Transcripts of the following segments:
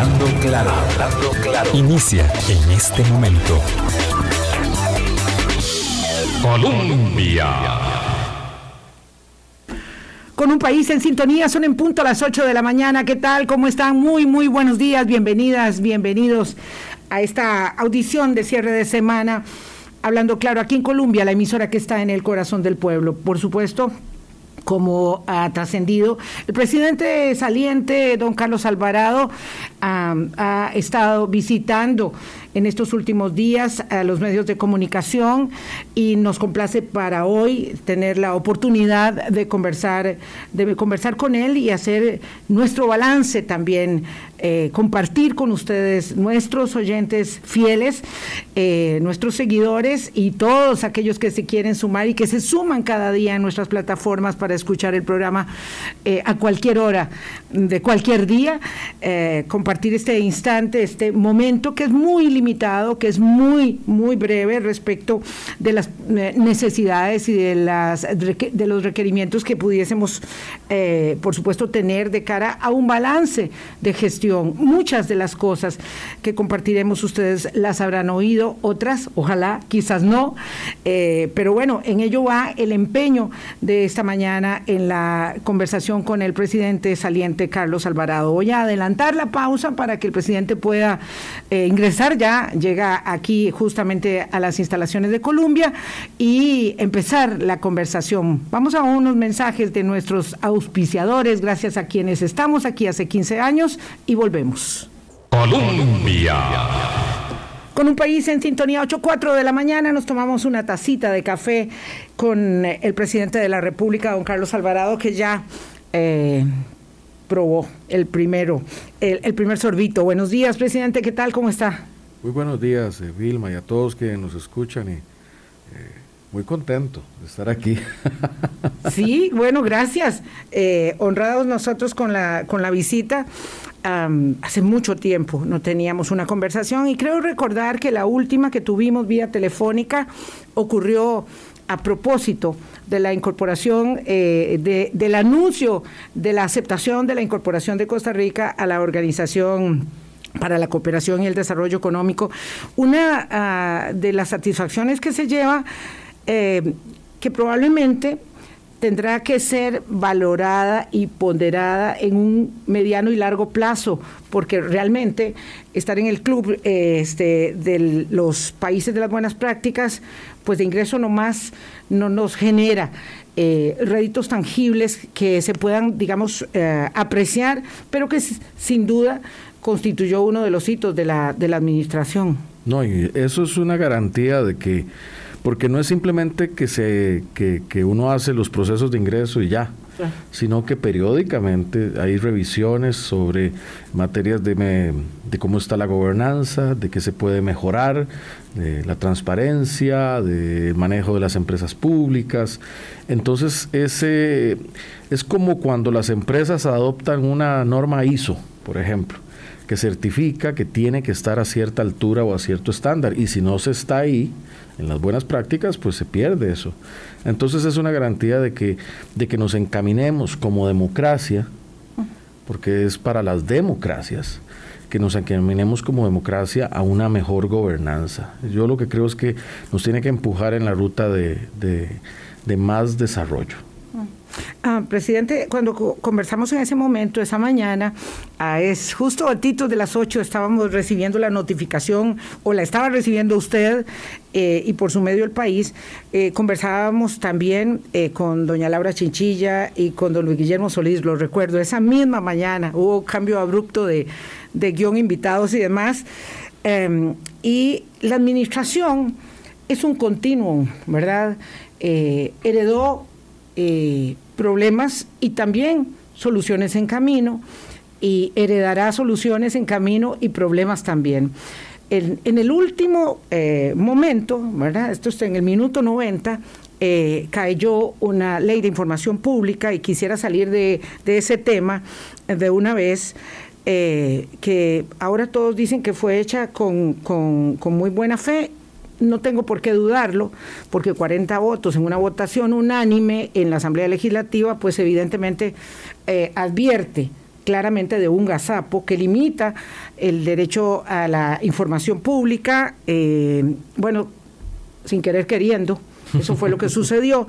Hablando claro, hablando claro. Inicia en este momento. Colombia. Con un país en sintonía, son en punto a las 8 de la mañana. ¿Qué tal? ¿Cómo están? Muy, muy buenos días. Bienvenidas, bienvenidos a esta audición de cierre de semana. Hablando claro, aquí en Colombia, la emisora que está en el corazón del pueblo. Por supuesto, como ha trascendido. El presidente saliente, don Carlos Alvarado, ha estado visitando en estos últimos días a los medios de comunicación y nos complace para hoy tener la oportunidad de conversar, de conversar con él y hacer nuestro balance también, eh, compartir con ustedes nuestros oyentes fieles, eh, nuestros seguidores y todos aquellos que se quieren sumar y que se suman cada día en nuestras plataformas para escuchar el programa eh, a cualquier hora de cualquier día, compartir este instante, este momento que es muy limitado, que es muy, muy breve respecto de las necesidades y de, las, de los requerimientos que pudiésemos, por supuesto, tener de cara a un balance de gestión. Muchas de las cosas que compartiremos ustedes las habrán oído, otras, ojalá, quizás no, eh, pero bueno, en ello va el empeño de esta mañana en la conversación con el presidente saliente Carlos Alvarado. Voy a adelantar la pausa para que el presidente pueda ingresar ya llega aquí justamente a las instalaciones de Colombia y empezar la conversación. Vamos a unos mensajes de nuestros auspiciadores, gracias a quienes estamos aquí hace 15 años y volvemos. Colombia. Con un país en sintonía, 8.4 de la mañana, nos tomamos una tacita de café con el presidente de la República, don Carlos Alvarado, que ya eh, probó el primero, el, el primer sorbito. Buenos días, presidente, ¿qué tal? ¿Cómo está? Muy buenos días, eh, Vilma, y a todos que nos escuchan. Y, eh, muy contento de estar aquí. Sí, bueno, gracias. Eh, honrados nosotros con la, con la visita. Hace mucho tiempo no teníamos una conversación y creo recordar que la última que tuvimos vía telefónica ocurrió a propósito de la incorporación, de, del anuncio de la aceptación de la incorporación de Costa Rica a la organización para la cooperación y el desarrollo económico. Una ah, de las satisfacciones que se lleva, eh, que probablemente tendrá que ser valorada y ponderada en un mediano y largo plazo, porque realmente estar en el club eh, este, de los países de las buenas prácticas, pues de ingreso nomás no nos genera eh, réditos tangibles que se puedan, digamos, apreciar, pero que sin duda constituyó uno de los hitos de la, de la administración. No, y eso es una garantía de que, porque no es simplemente que, se, que, que uno hace los procesos de ingreso y ya, sino que periódicamente hay revisiones sobre materias de, de cómo está la gobernanza, de qué se puede mejorar, de la transparencia, del manejo de las empresas públicas. Entonces, ese es como cuando las empresas adoptan una norma ISO, por ejemplo que certifica que tiene que estar a cierta altura o a cierto estándar. Y si no se está ahí, en las buenas prácticas, pues se pierde eso. Entonces es una garantía de que, de que nos encaminemos como democracia, porque es para las democracias, que nos encaminemos como democracia a una mejor gobernanza. Yo lo que creo es que nos tiene que empujar en la ruta de, de más desarrollo. Ah, presidente, cuando conversamos en ese momento, esa mañana, ah, es justo a título de las 8 estábamos recibiendo la notificación, o la estaba recibiendo usted eh, y por su medio el país. Eh, conversábamos también eh, con doña Laura Chinchilla y con don Luis Guillermo Solís, lo recuerdo, esa misma mañana hubo cambio abrupto de, de guion invitados y demás. Em, y la administración es un continuum, ¿verdad? heredó eh, problemas y también soluciones en camino y heredará soluciones en camino y problemas también. En, el último eh, momento, ¿verdad? Esto está en el minuto 90, eh, cayó una ley de información pública y quisiera salir de, ese tema de una vez. que ahora todos dicen que fue hecha con, muy buena fe no tengo por qué dudarlo, porque 40 votos en una votación unánime en la Asamblea Legislativa, pues evidentemente eh, advierte claramente de un gazapo que limita el derecho a la información pública, eh, bueno, sin querer queriendo, eso fue lo que sucedió,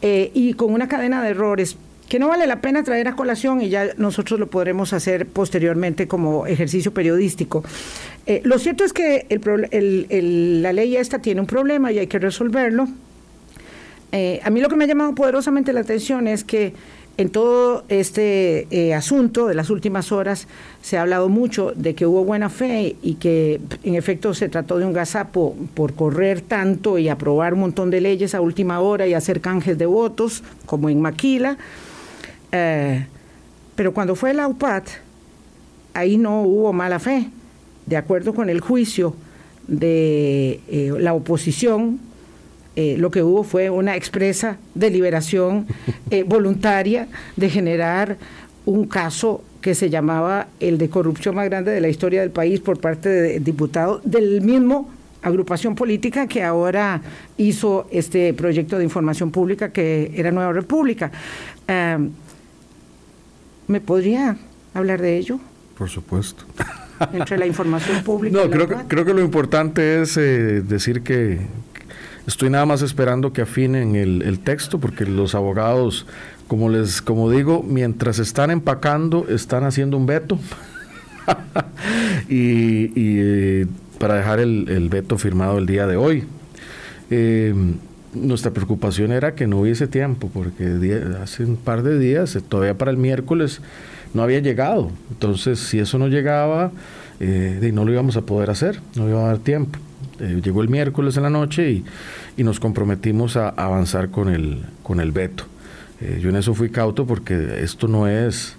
eh, y con una cadena de errores que no vale la pena traer a colación y ya nosotros lo podremos hacer posteriormente como ejercicio periodístico. Eh, lo cierto es que la ley esta tiene un problema y hay que resolverlo. a mí lo que me ha llamado poderosamente la atención es que en todo este eh, asunto de las últimas horas se ha hablado mucho de que hubo buena fe y que en efecto se trató de un gazapo por correr tanto y aprobar un montón de leyes a última hora y hacer canjes de votos, como en Maquila. Eh, pero cuando fue la UPAD, ahí no hubo mala fe. De acuerdo con el juicio de eh, la oposición, eh, lo que hubo fue una expresa deliberación voluntaria de generar un caso que se llamaba el de corrupción más grande de la historia del país por parte de diputados del mismo agrupación política que ahora hizo este proyecto de información pública que era Nueva República. ¿Me podría hablar de ello? Por supuesto. Entre la información pública. No, creo, que, creo que lo importante es eh, decir que, Estoy nada más esperando que afinen el, texto porque los abogados, como les como digo, mientras están empacando, están haciendo un veto. y, eh, para dejar el, veto firmado el día de hoy. Eh, nuestra preocupación era que no hubiese tiempo, porque hace un par de días, eh, todavía para el miércoles, no había llegado. Entonces, si eso no llegaba, no lo íbamos a poder hacer, no iba a dar tiempo. Eh, llegó el miércoles en la noche y, nos comprometimos a avanzar con el, con el veto. Eh, yo en eso fui cauto porque esto no es,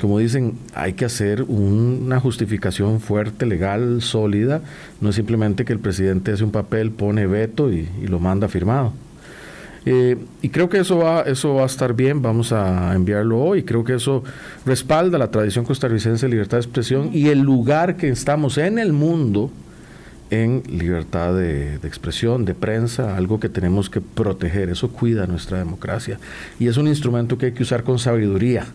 como dicen, hay que hacer una justificación fuerte, legal, sólida. No es simplemente que el presidente hace un papel, pone veto y, lo manda firmado. Eh, y creo que eso va, eso va a estar bien, vamos a enviarlo hoy. Creo que eso respalda la tradición costarricense de libertad de expresión y el lugar que estamos en el mundo en libertad de, expresión, de prensa, algo que tenemos que proteger. Eso cuida nuestra democracia. Y es un instrumento que hay que usar con sabiduría.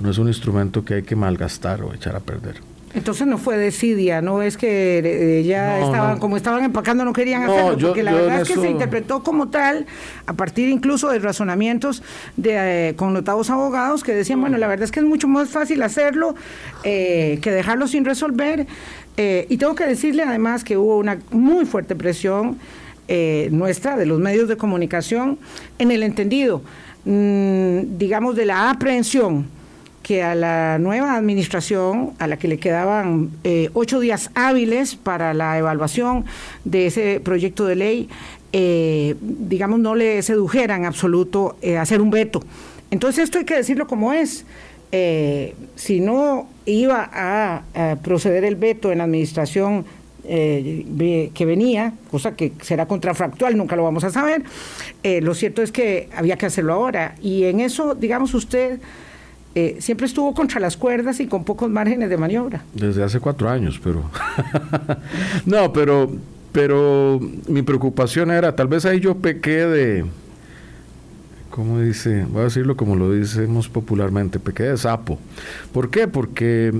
No es un instrumento que hay que malgastar o echar a perder. Entonces no fue desidia, no es que eh, ya estaban, como estaban empacando, no querían hacerlo, porque la verdad es que se interpretó como tal, a partir incluso de razonamientos de eh, connotados abogados que decían, bueno, la verdad es que es mucho más fácil hacerlo eh, que dejarlo sin resolver. Eh, y tengo que decirle además que hubo una muy fuerte presión eh, nuestra, de los medios de comunicación, en el entendido, mm, digamos, de la aprehensión que a la nueva administración, a la que le quedaban eh, ocho días hábiles para la evaluación de ese proyecto de ley, digamos, no le sedujera en absoluto hacer un veto. Entonces esto hay que decirlo como es. Eh, si no iba a, proceder el veto en la administración eh, que venía, cosa que será contrafactual, nunca lo vamos a saber, eh, lo cierto es que había que hacerlo ahora. Y en eso, digamos usted, siempre estuvo contra las cuerdas y con pocos márgenes de maniobra. Desde hace cuatro años, pero... no, pero, pero mi preocupación era, tal vez ahí yo pequé de ¿cómo dice? Voy a decirlo como lo decimos popularmente, pequé de sapo. ¿Por qué? Porque...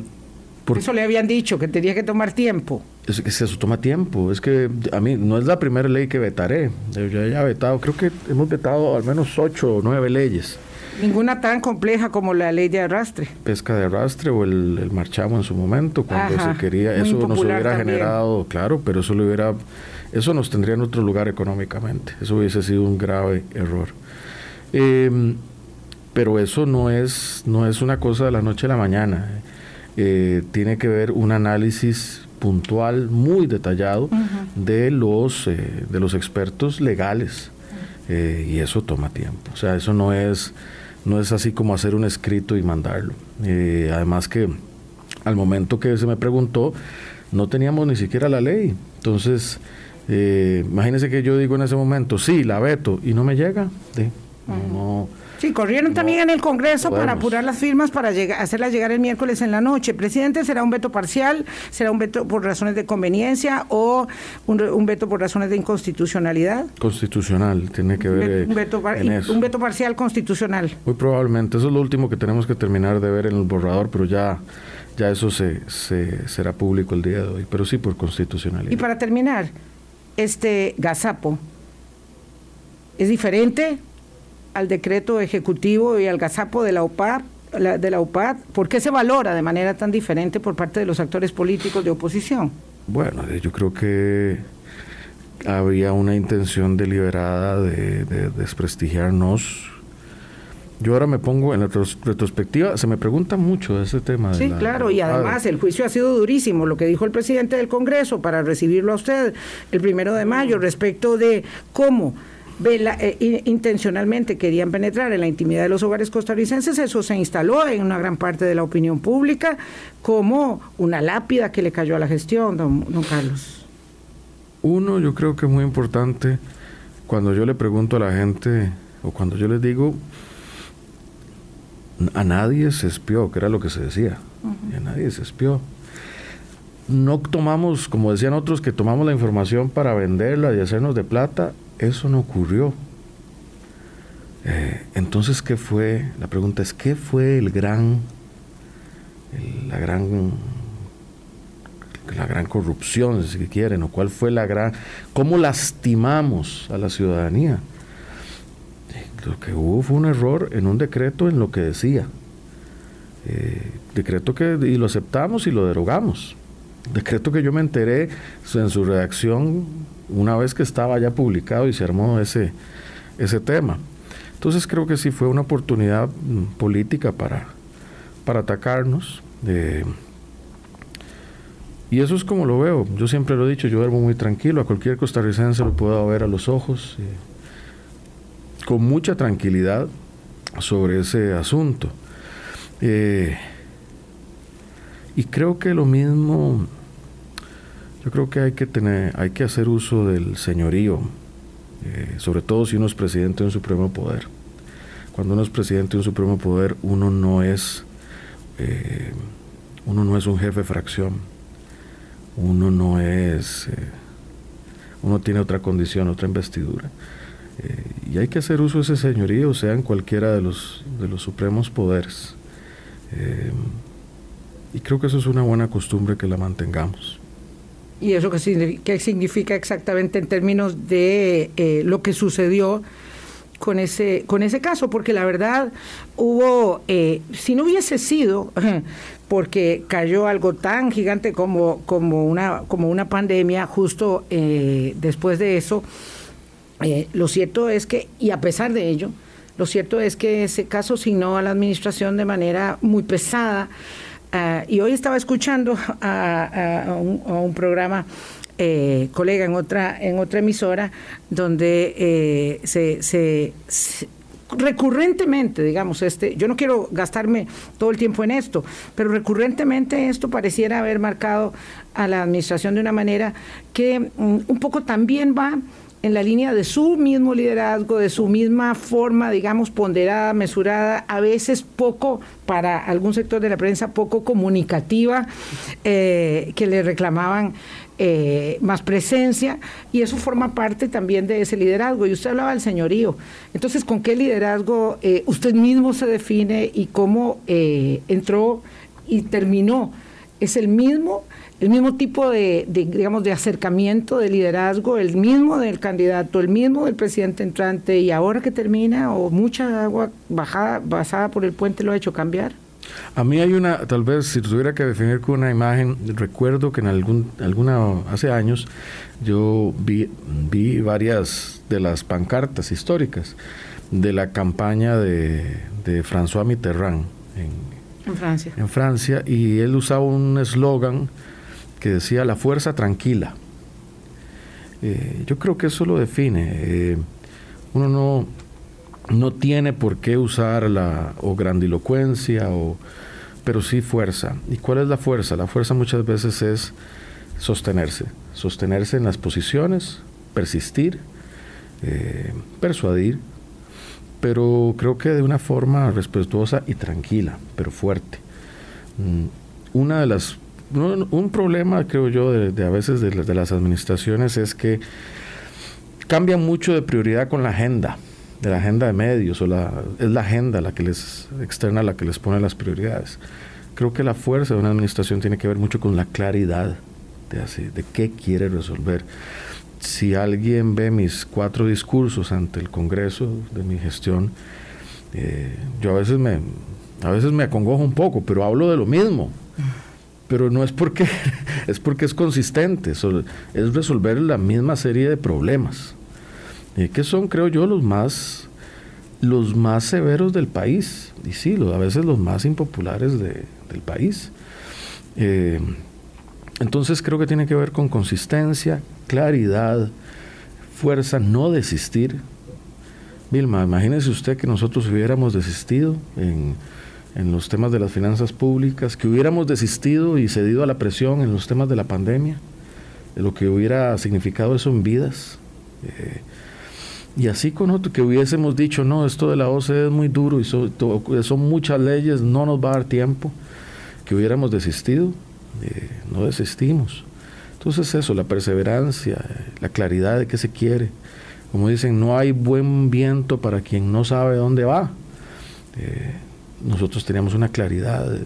eso le habían dicho, que tenía que tomar tiempo. Es que eso toma tiempo. Es que a mí no es la primera ley que vetaré. Yo ya he vetado, creo que hemos vetado al menos ocho o nueve leyes. Ninguna tan compleja como la ley de arrastre. Pesca de arrastre o el, el marchamo en su momento, cuando se quería. Eso nos hubiera generado, claro, pero eso lo hubiera. Eso nos tendría en otro lugar económicamente. Eso hubiese sido un grave error. Em, pero eso no es, no es una cosa de la noche a la mañana. Eh, tiene que ver un análisis puntual, muy detallado, de, los, eh, de los expertos legales. Eh, y eso toma tiempo. O sea, eso no es, no es así como hacer un escrito y mandarlo. además que al momento que se me preguntó, no teníamos ni siquiera la ley. Entonces, imagínense que yo digo en ese momento, sí, la veto, y no me llega. ¿sí? No, Sí, corrieron también en el Congreso para apurar las firmas para llegar, hacerlas llegar el miércoles en la noche. Presidente, ¿será un veto parcial? ¿Será un veto por razones de conveniencia o un, veto por razones de inconstitucionalidad? Constitucional, tiene que ver un veto, un veto parcial constitucional. Muy probablemente, eso es lo último que tenemos que terminar de ver en el borrador, pero ya ya eso se, se, será público el día de hoy, pero sí por constitucionalidad. Y para terminar, este gazapo es diferente al decreto ejecutivo y al gazapo de la UPAD, de la UPAD, ¿por qué se valora de manera tan diferente por parte de los actores políticos de oposición? Bueno, yo creo que había una intención deliberada de, de desprestigiarnos yo ahora me pongo en la retrospectiva, se me pregunta mucho de ese tema. sí, claro, y además el juicio ha sido durísimo, lo que dijo el presidente del Congreso para recibirlo a usted el primero de mayo respecto de cómo eh, intencionalmente querían penetrar en la intimidad de los hogares costarricenses, eso se instaló en una gran parte de la opinión pública como una lápida que le cayó a la gestión, don, don Carlos. Uno, yo creo que es muy importante cuando yo le pregunto a la gente o cuando yo les digo a nadie se espió, que era lo que se decía. a nadie se espió. No tomamos, como decían otros, que tomamos la información para venderla y hacernos de plata. Eso no ocurrió. Eh, entonces, ¿qué fue? La pregunta es, ¿qué fue el gran, la gran, la gran corrupción, si quieren, o cuál fue la gran, cómo lastimamos a la ciudadanía? Lo que hubo fue un error en un decreto en lo que decía. Eh, decreto que y lo aceptamos y lo derogamos. Decreto que yo me enteré en su redacción una vez que estaba ya publicado y se armó ese, ese tema. Entonces creo que sí fue una oportunidad mm, política para, para atacarnos. y eso es como lo veo. Yo siempre lo he dicho, yo duermo muy tranquilo. A cualquier costarricense lo puedo ver a los ojos. Eh, con mucha tranquilidad sobre ese asunto. Eh, y creo que lo mismo, yo creo que hay que tener, hay que hacer uso del señorío, eh, sobre todo si uno es presidente de un supremo poder. Cuando uno es presidente de un supremo poder, uno no es, eh, uno no es un jefe de fracción, uno no es, uno tiene otra condición, otra investidura. Eh, y hay que hacer uso de ese señorío, sea en cualquiera de los, de los supremos poderes. Eh, y creo que eso es una buena costumbre que la mantengamos. ¿Y eso qué significa, significa exactamente en términos de eh, lo que sucedió con ese, con ese caso? Porque la verdad hubo, si no hubiese sido porque cayó algo tan gigante como, como, una, como una pandemia justo después de eso, eh, lo cierto es que, y a pesar de ello, lo cierto es que ese caso signó a la administración de manera muy pesada. Ah, y hoy estaba escuchando a, un, programa eh, colega en otra en otra emisora donde eh, se, recurrentemente, digamos, este, yo no quiero gastarme todo el tiempo en esto, pero recurrentemente esto pareciera haber marcado a la administración de una manera que mm, un poco también va en la línea de su mismo liderazgo, de su misma forma, digamos, ponderada, mesurada, a veces poco, para algún sector de la prensa, poco comunicativa, eh, que le reclamaban eh, más presencia, y eso forma parte también de ese liderazgo. Y usted hablaba del señorío. Entonces, ¿con qué liderazgo eh, usted mismo se define y cómo entró y terminó? ¿Es el mismo? El mismo tipo de, digamos, de acercamiento, de liderazgo, el mismo del candidato, el mismo del presidente entrante, y ahora que termina, o mucha agua bajada, basada por el puente lo ha hecho cambiar? A mí hay una, tal vez si tuviera que definir con una imagen, recuerdo que en algún, alguna, hace años, yo vi, vi varias de las pancartas históricas de la campaña de, de François Mitterrand en, en Francia. En Francia, y él usaba un eslogan que decía la fuerza tranquila. Eh, yo creo que eso lo define. Eh, uno no, no tiene por qué usar la o grandilocuencia, o, pero sí fuerza. ¿Y cuál es la fuerza? La fuerza muchas veces es sostenerse, sostenerse en las posiciones, persistir, eh, persuadir, pero creo que de una forma respetuosa y tranquila, pero fuerte. Mm, una de las un, problema, creo yo, de, a veces de, las administraciones es que cambian mucho de prioridad con la agenda, de la agenda de medios, o la, es la agenda la que les externa, la que les pone las prioridades. Creo que la fuerza de una administración tiene que ver mucho con la claridad de, así, de qué quiere resolver. Si alguien ve mis cuatro discursos ante el Congreso de mi gestión, eh, yo a veces me, a veces me acongojo un poco, pero hablo de lo mismo pero no es porque es porque es consistente, es resolver la misma serie de problemas, que son, creo yo, los más los más severos del país, y sí, a veces los más impopulares del país. Eh, entonces creo que tiene que ver con consistencia, claridad, fuerza, no desistir. Vilma, imagínese usted que nosotros hubiéramos desistido en en los temas de las finanzas públicas, que hubiéramos desistido y cedido a la presión en los temas de la pandemia, de lo que hubiera significado eso en vidas. Eh, y así con otro, que hubiésemos dicho, no, esto de la OCDE es muy duro y son, muchas leyes, no nos va a dar tiempo, que hubiéramos desistido, eh, no desistimos. Entonces eso, la perseverancia, la claridad de qué se quiere. Como dicen, no hay buen viento para quien no sabe dónde va. Eh, nosotros teníamos una claridad.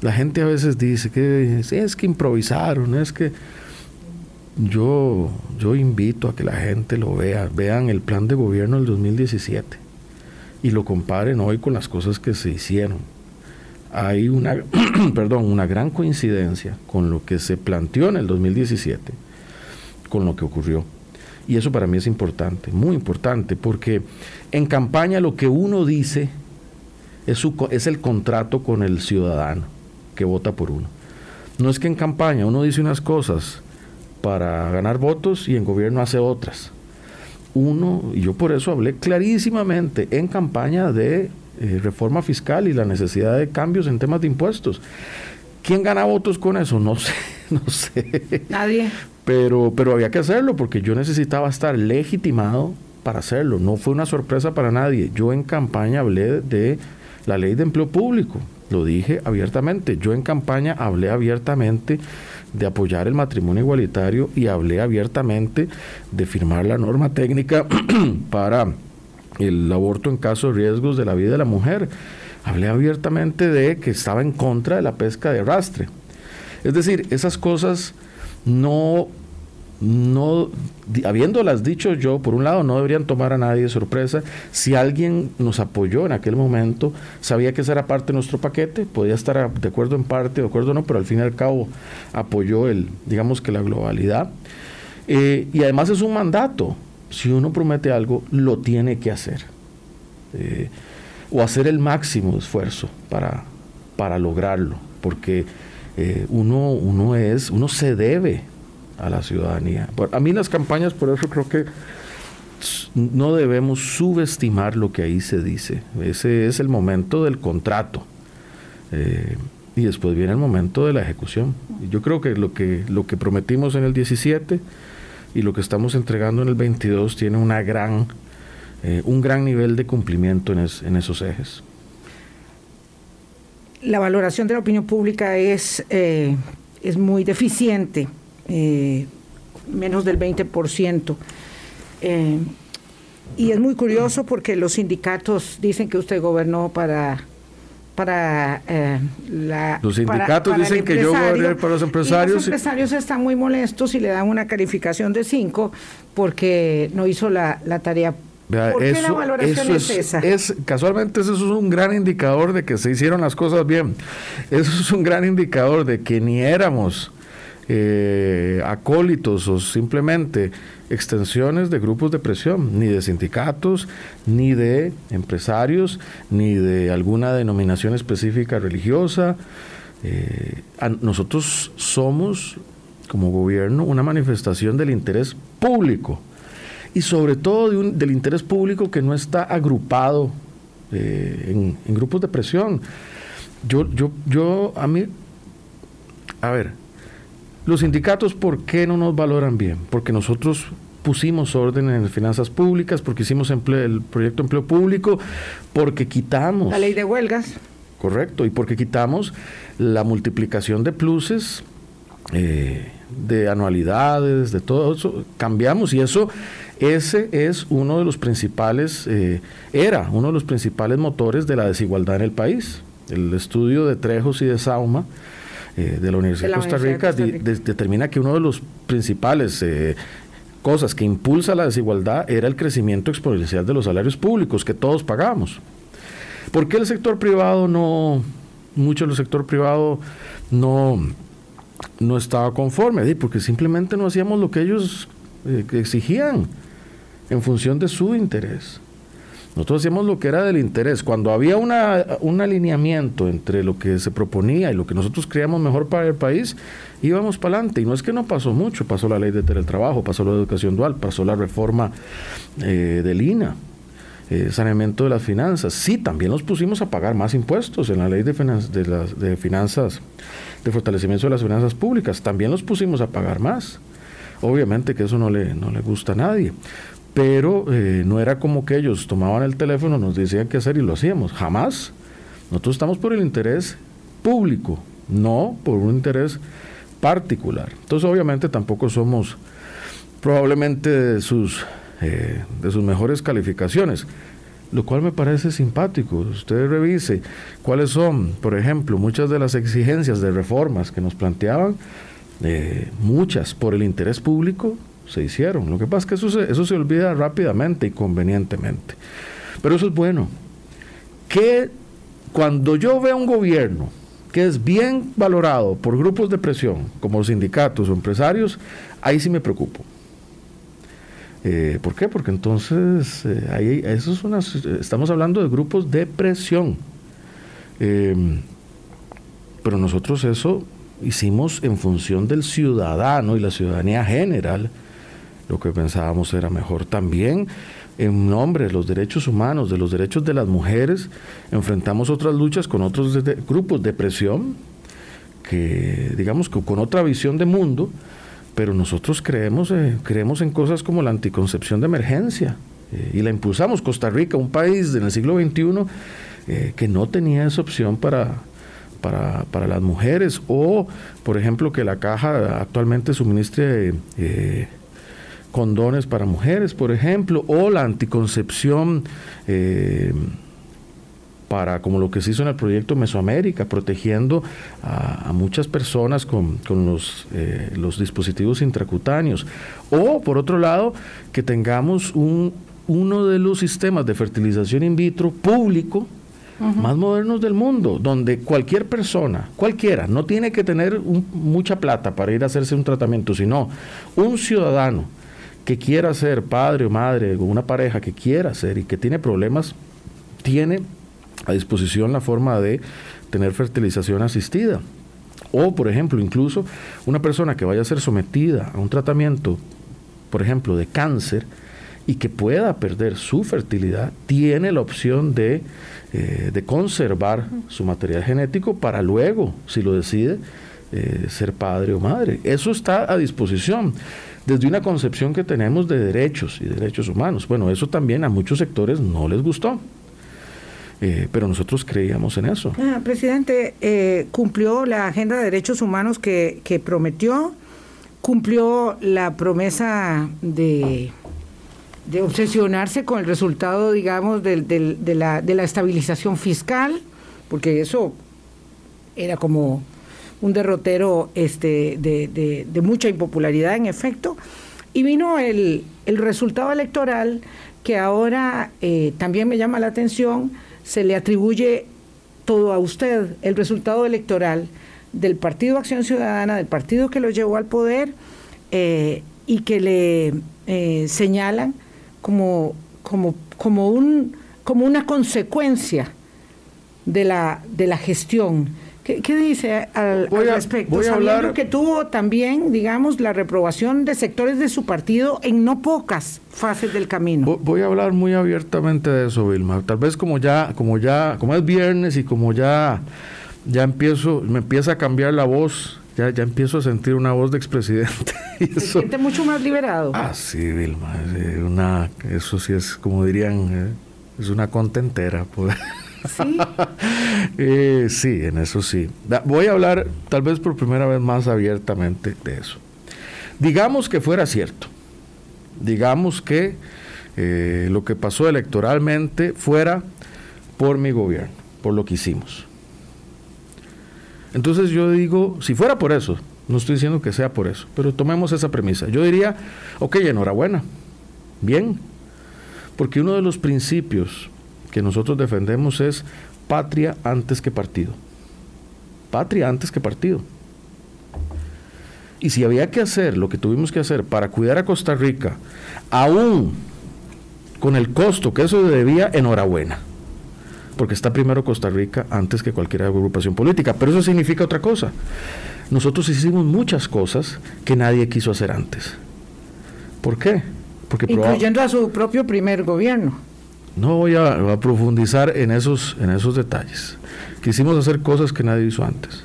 La gente a veces dice que es que improvisaron, es que yo, yo invito a que la gente lo vea, vean el plan de gobierno del 2017 y lo comparen hoy con las cosas que se hicieron. Hay una, perdón, una gran coincidencia con lo que se planteó en el 2017, con lo que ocurrió. Y eso para mí es importante, muy importante, porque en campaña lo que uno dice es, su, es el contrato con el ciudadano que vota por uno. No es que en campaña uno dice unas cosas para ganar votos y en gobierno hace otras. Uno, y yo por eso hablé clarísimamente en campaña de eh, reforma fiscal y la necesidad de cambios en temas de impuestos. ¿Quién gana votos con eso? No sé, no sé. Nadie. Pero, pero había que hacerlo porque yo necesitaba estar legitimado para hacerlo. No fue una sorpresa para nadie. Yo en campaña hablé de la ley de empleo público. Lo dije abiertamente. Yo en campaña hablé abiertamente de apoyar el matrimonio igualitario y hablé abiertamente de firmar la norma técnica para el aborto en caso de riesgos de la vida de la mujer. Hablé abiertamente de que estaba en contra de la pesca de arrastre. Es decir, esas cosas no no, habiéndolas dicho yo, por un lado, no deberían tomar a nadie de sorpresa. Si alguien nos apoyó en aquel momento, sabía que esa era parte de nuestro paquete, podía estar de acuerdo en parte, de acuerdo no, pero al fin y al cabo apoyó el, digamos que la globalidad. Eh, y además es un mandato. Si uno promete algo, lo tiene que hacer. Eh, o hacer el máximo esfuerzo para, para lograrlo. Porque eh, uno, uno es, uno se debe a la ciudadanía. A mí las campañas, por eso creo que no debemos subestimar lo que ahí se dice. Ese es el momento del contrato. Eh, y después viene el momento de la ejecución. yo creo que lo que lo que prometimos en el 17 y lo que estamos entregando en el 22 tiene una gran eh, un gran nivel de cumplimiento en, en, esos ejes. La valoración de la opinión pública es, eh, es muy deficiente eh, menos del 20%. Eh, y es muy curioso porque los sindicatos dicen que usted gobernó para para eh, la los sindicatos dicen que yo goberné para los empresarios los empresarios están muy molestos y le dan una calificación de 5 porque no hizo la, tarea ¿Por qué la valoración es, esa? Es, casualmente eso es un gran indicador de que se hicieron las cosas bien. Eso es un gran indicador de que ni éramos eh, acólitos o simplemente extensiones de grupos de presión, ni de sindicatos, ni de empresarios, ni de alguna denominación específica religiosa. Eh, nosotros somos, como gobierno, una manifestación del interés público y sobre todo del interés público que no está agrupado eh, en, en, grupos de presión. Yo, yo, yo, a mí, a ver, los sindicatos, ¿por qué no nos valoran bien? Porque nosotros pusimos orden en finanzas públicas, porque hicimos el proyecto de empleo público, porque quitamos... La ley de huelgas. Correcto, y porque quitamos la multiplicación de pluses, eh, de anualidades, de todo eso, cambiamos y eso, ese es uno de los principales, eh, era uno de los principales motores de la desigualdad en el país. El estudio de Trejos y de Sauma eh, de la Universidad de, Costa, Rica, determina que uno de los principales cosas que impulsa la desigualdad era el crecimiento exponencial de los salarios públicos que todos pagamos. ¿Por qué el sector privado no, mucho del sector privado no, no estaba conforme? Porque simplemente no hacíamos lo que ellos eh, exigían en función de su interés. Nosotros hacíamos lo que era del interés. Cuando había una, un alineamiento entre lo que se proponía y lo que nosotros creíamos mejor para el país, íbamos para adelante. Y no es que no pasó mucho, pasó la ley de teletrabajo, pasó la educación dual, pasó la reforma eh, del INA eh, saneamiento de las finanzas. Sí, también nos pusimos a pagar más impuestos en la ley de, de, las, de finanzas, de fortalecimiento de las finanzas públicas. También los pusimos a pagar más. Obviamente que eso no le, no le gusta a nadie. Pero eh, no era como que ellos tomaban el teléfono, nos decían qué hacer y lo hacíamos. Jamás. Nosotros estamos por el interés público, no por un interés particular. Entonces, obviamente, tampoco somos probablemente de sus eh, de sus mejores calificaciones, lo cual me parece simpático. Usted revise cuáles son, por ejemplo, muchas de las exigencias de reformas que nos planteaban, eh, muchas por el interés público se hicieron. Lo que pasa es que eso se, eso se olvida rápidamente y convenientemente. Pero eso es bueno. Que cuando yo veo un gobierno que es bien valorado por grupos de presión, como sindicatos o empresarios, ahí sí me preocupo. Eh, ¿Por qué? Porque entonces eh, ahí, eso es una, estamos hablando de grupos de presión. Em, pero nosotros eso hicimos en función del ciudadano y la ciudadanía general. Lo que pensábamos era mejor también en nombre de los derechos humanos, de los derechos de las mujeres, enfrentamos otras luchas con otros grupos de presión que, digamos, que con otra visión de mundo, pero nosotros creemos, eh, creemos en cosas como la anticoncepción de emergencia eh, y la impulsamos. Costa Rica, un país en el siglo XXI eh, que no tenía esa opción para, para, para, las mujeres, o por ejemplo que la caja actualmente suministre condones para mujeres, por ejemplo, o la anticoncepción para, como lo que se hizo en el proyecto Mesoamérica, protegiendo a, muchas personas con, los, eh, los dispositivos intracutáneos. O, por otro lado, que tengamos un, uno de los sistemas de fertilización in vitro público más modernos del mundo, donde cualquier persona, cualquiera, no tiene que tener mucha plata para ir a hacerse un tratamiento, sino un ciudadano que quiera ser padre o madre, o una pareja que quiera ser y que tiene problemas, tiene a disposición la forma de tener fertilización asistida. O, por ejemplo, incluso una persona que vaya a ser sometida a un tratamiento, por ejemplo, de cáncer, y que pueda perder su fertilidad, tiene la opción de, eh, de conservar su material genético para luego, si lo decide, eh, ser padre o madre. Eso está a disposición desde una concepción que tenemos de derechos y derechos humanos. Bueno, eso también a muchos sectores no les gustó. Eh, pero nosotros creíamos en eso. Ah, presidente, eh, cumplió la agenda de derechos humanos que, prometió, cumplió la promesa de, de obsesionarse con el resultado, digamos, de, la, de la estabilización fiscal, porque eso era como un derrotero este, de, de, mucha impopularidad en efecto, y vino el, el resultado electoral que ahora eh, también me llama la atención, se le atribuye todo a usted, el resultado electoral del Partido Acción Ciudadana, del partido que lo llevó al poder eh, y que le eh, señalan como, como, como, un, como una consecuencia de la, de la gestión ¿Qué, dice al, respecto? Voy a hablar... que tuvo también, digamos, la reprobación de sectores de su partido en no pocas fases del camino. Voy a hablar muy abiertamente de eso, Vilma. Tal vez como ya, como ya, como es viernes y como ya, ya empiezo, me empieza a cambiar la voz, ya, ya empiezo a sentir una voz de expresidente. Se siente mucho más liberado. Ah, sí, Vilma. Una, eso sí es, como dirían, eh, es una contentera. Pues. Sí. eh, sí, en eso sí. Voy a hablar tal vez por primera vez más abiertamente de eso. Digamos que fuera cierto. Digamos que eh, lo que pasó electoralmente fuera por mi gobierno, por lo que hicimos. Entonces yo digo, si fuera por eso, no estoy diciendo que sea por eso, pero tomemos esa premisa. Yo diría, ok, enhorabuena, bien, porque uno de los principios que nosotros defendemos es patria antes que partido. Patria antes que partido. Y si había que hacer lo que tuvimos que hacer para cuidar a Costa Rica, aún con el costo que eso debía, enhorabuena. Porque está primero Costa Rica antes que cualquier agrupación política. Pero eso significa otra cosa. Nosotros hicimos muchas cosas que nadie quiso hacer antes. ¿Por qué? Porque Incluyendo a su propio primer gobierno. No voy a, profundizar en esos, en esos detalles. Quisimos hacer cosas que nadie hizo antes.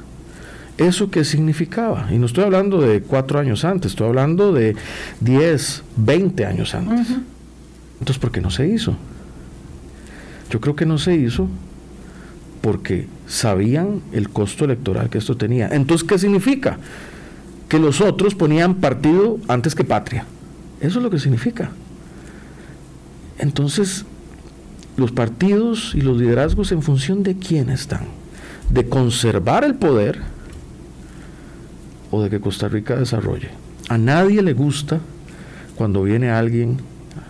¿Eso qué significaba? Y no estoy hablando de cuatro años antes, estoy hablando de 10, 20 años antes. Entonces, ¿por qué no se hizo? Yo creo que no se hizo porque sabían el costo electoral que esto tenía. Entonces, ¿qué significa? Que los otros ponían partido antes que patria. Eso es lo que significa. Entonces, los partidos y los liderazgos en función de quién están, de conservar el poder o de que Costa Rica desarrolle. A nadie le gusta cuando viene alguien